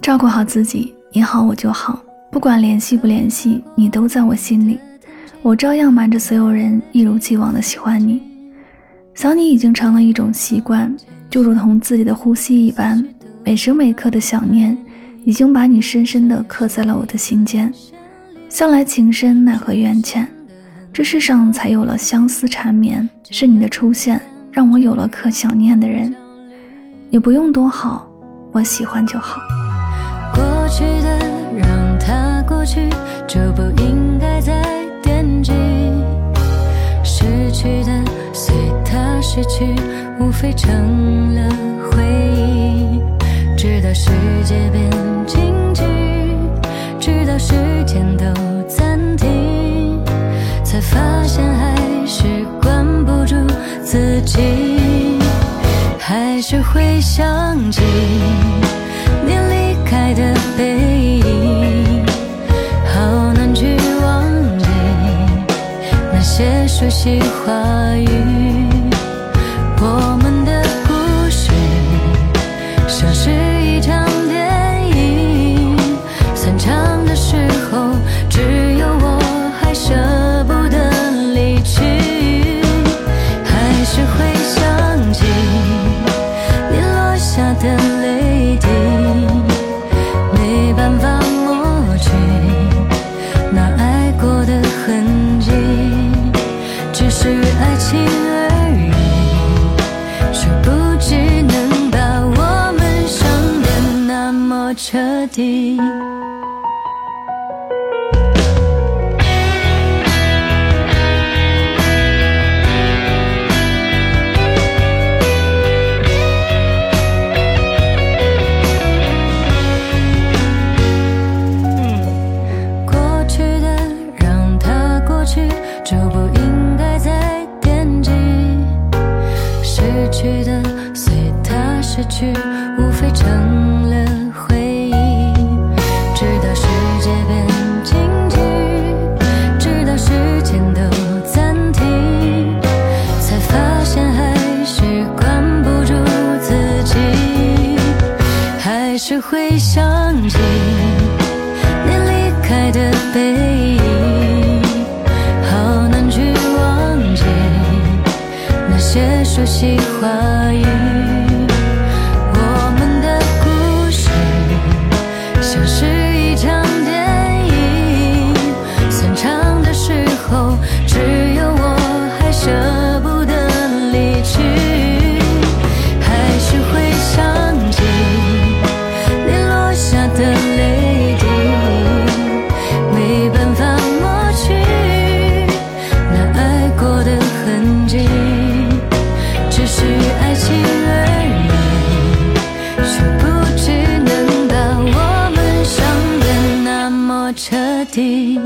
照顾好自己，你好我就好。不管联系不联系，你都在我心里。我照样瞒着所有人，一如既往的喜欢你。想你已经成了一种习惯，就如同自己的呼吸一般。每时每刻的想念，已经把你深深的刻在了我的心间。向来情深奈何缘浅，这世上才有了相思缠绵。是你的出现，让我有了可想念的人。你不用多好，我喜欢就好。过去的让它过去，就不应该再惦记。失去的随它失去，无非成了回忆。直到世界变静止，直到时间都暂停，才发现还是管不住自己，还是会想起。开的背影，好难去忘记那些熟悉话语。听而已却不知能把我们伤得那么彻底。还是会想起你离开的背影，好难去忘记那些熟悉话语。爱情而已，却不知能把我们伤得那么彻底。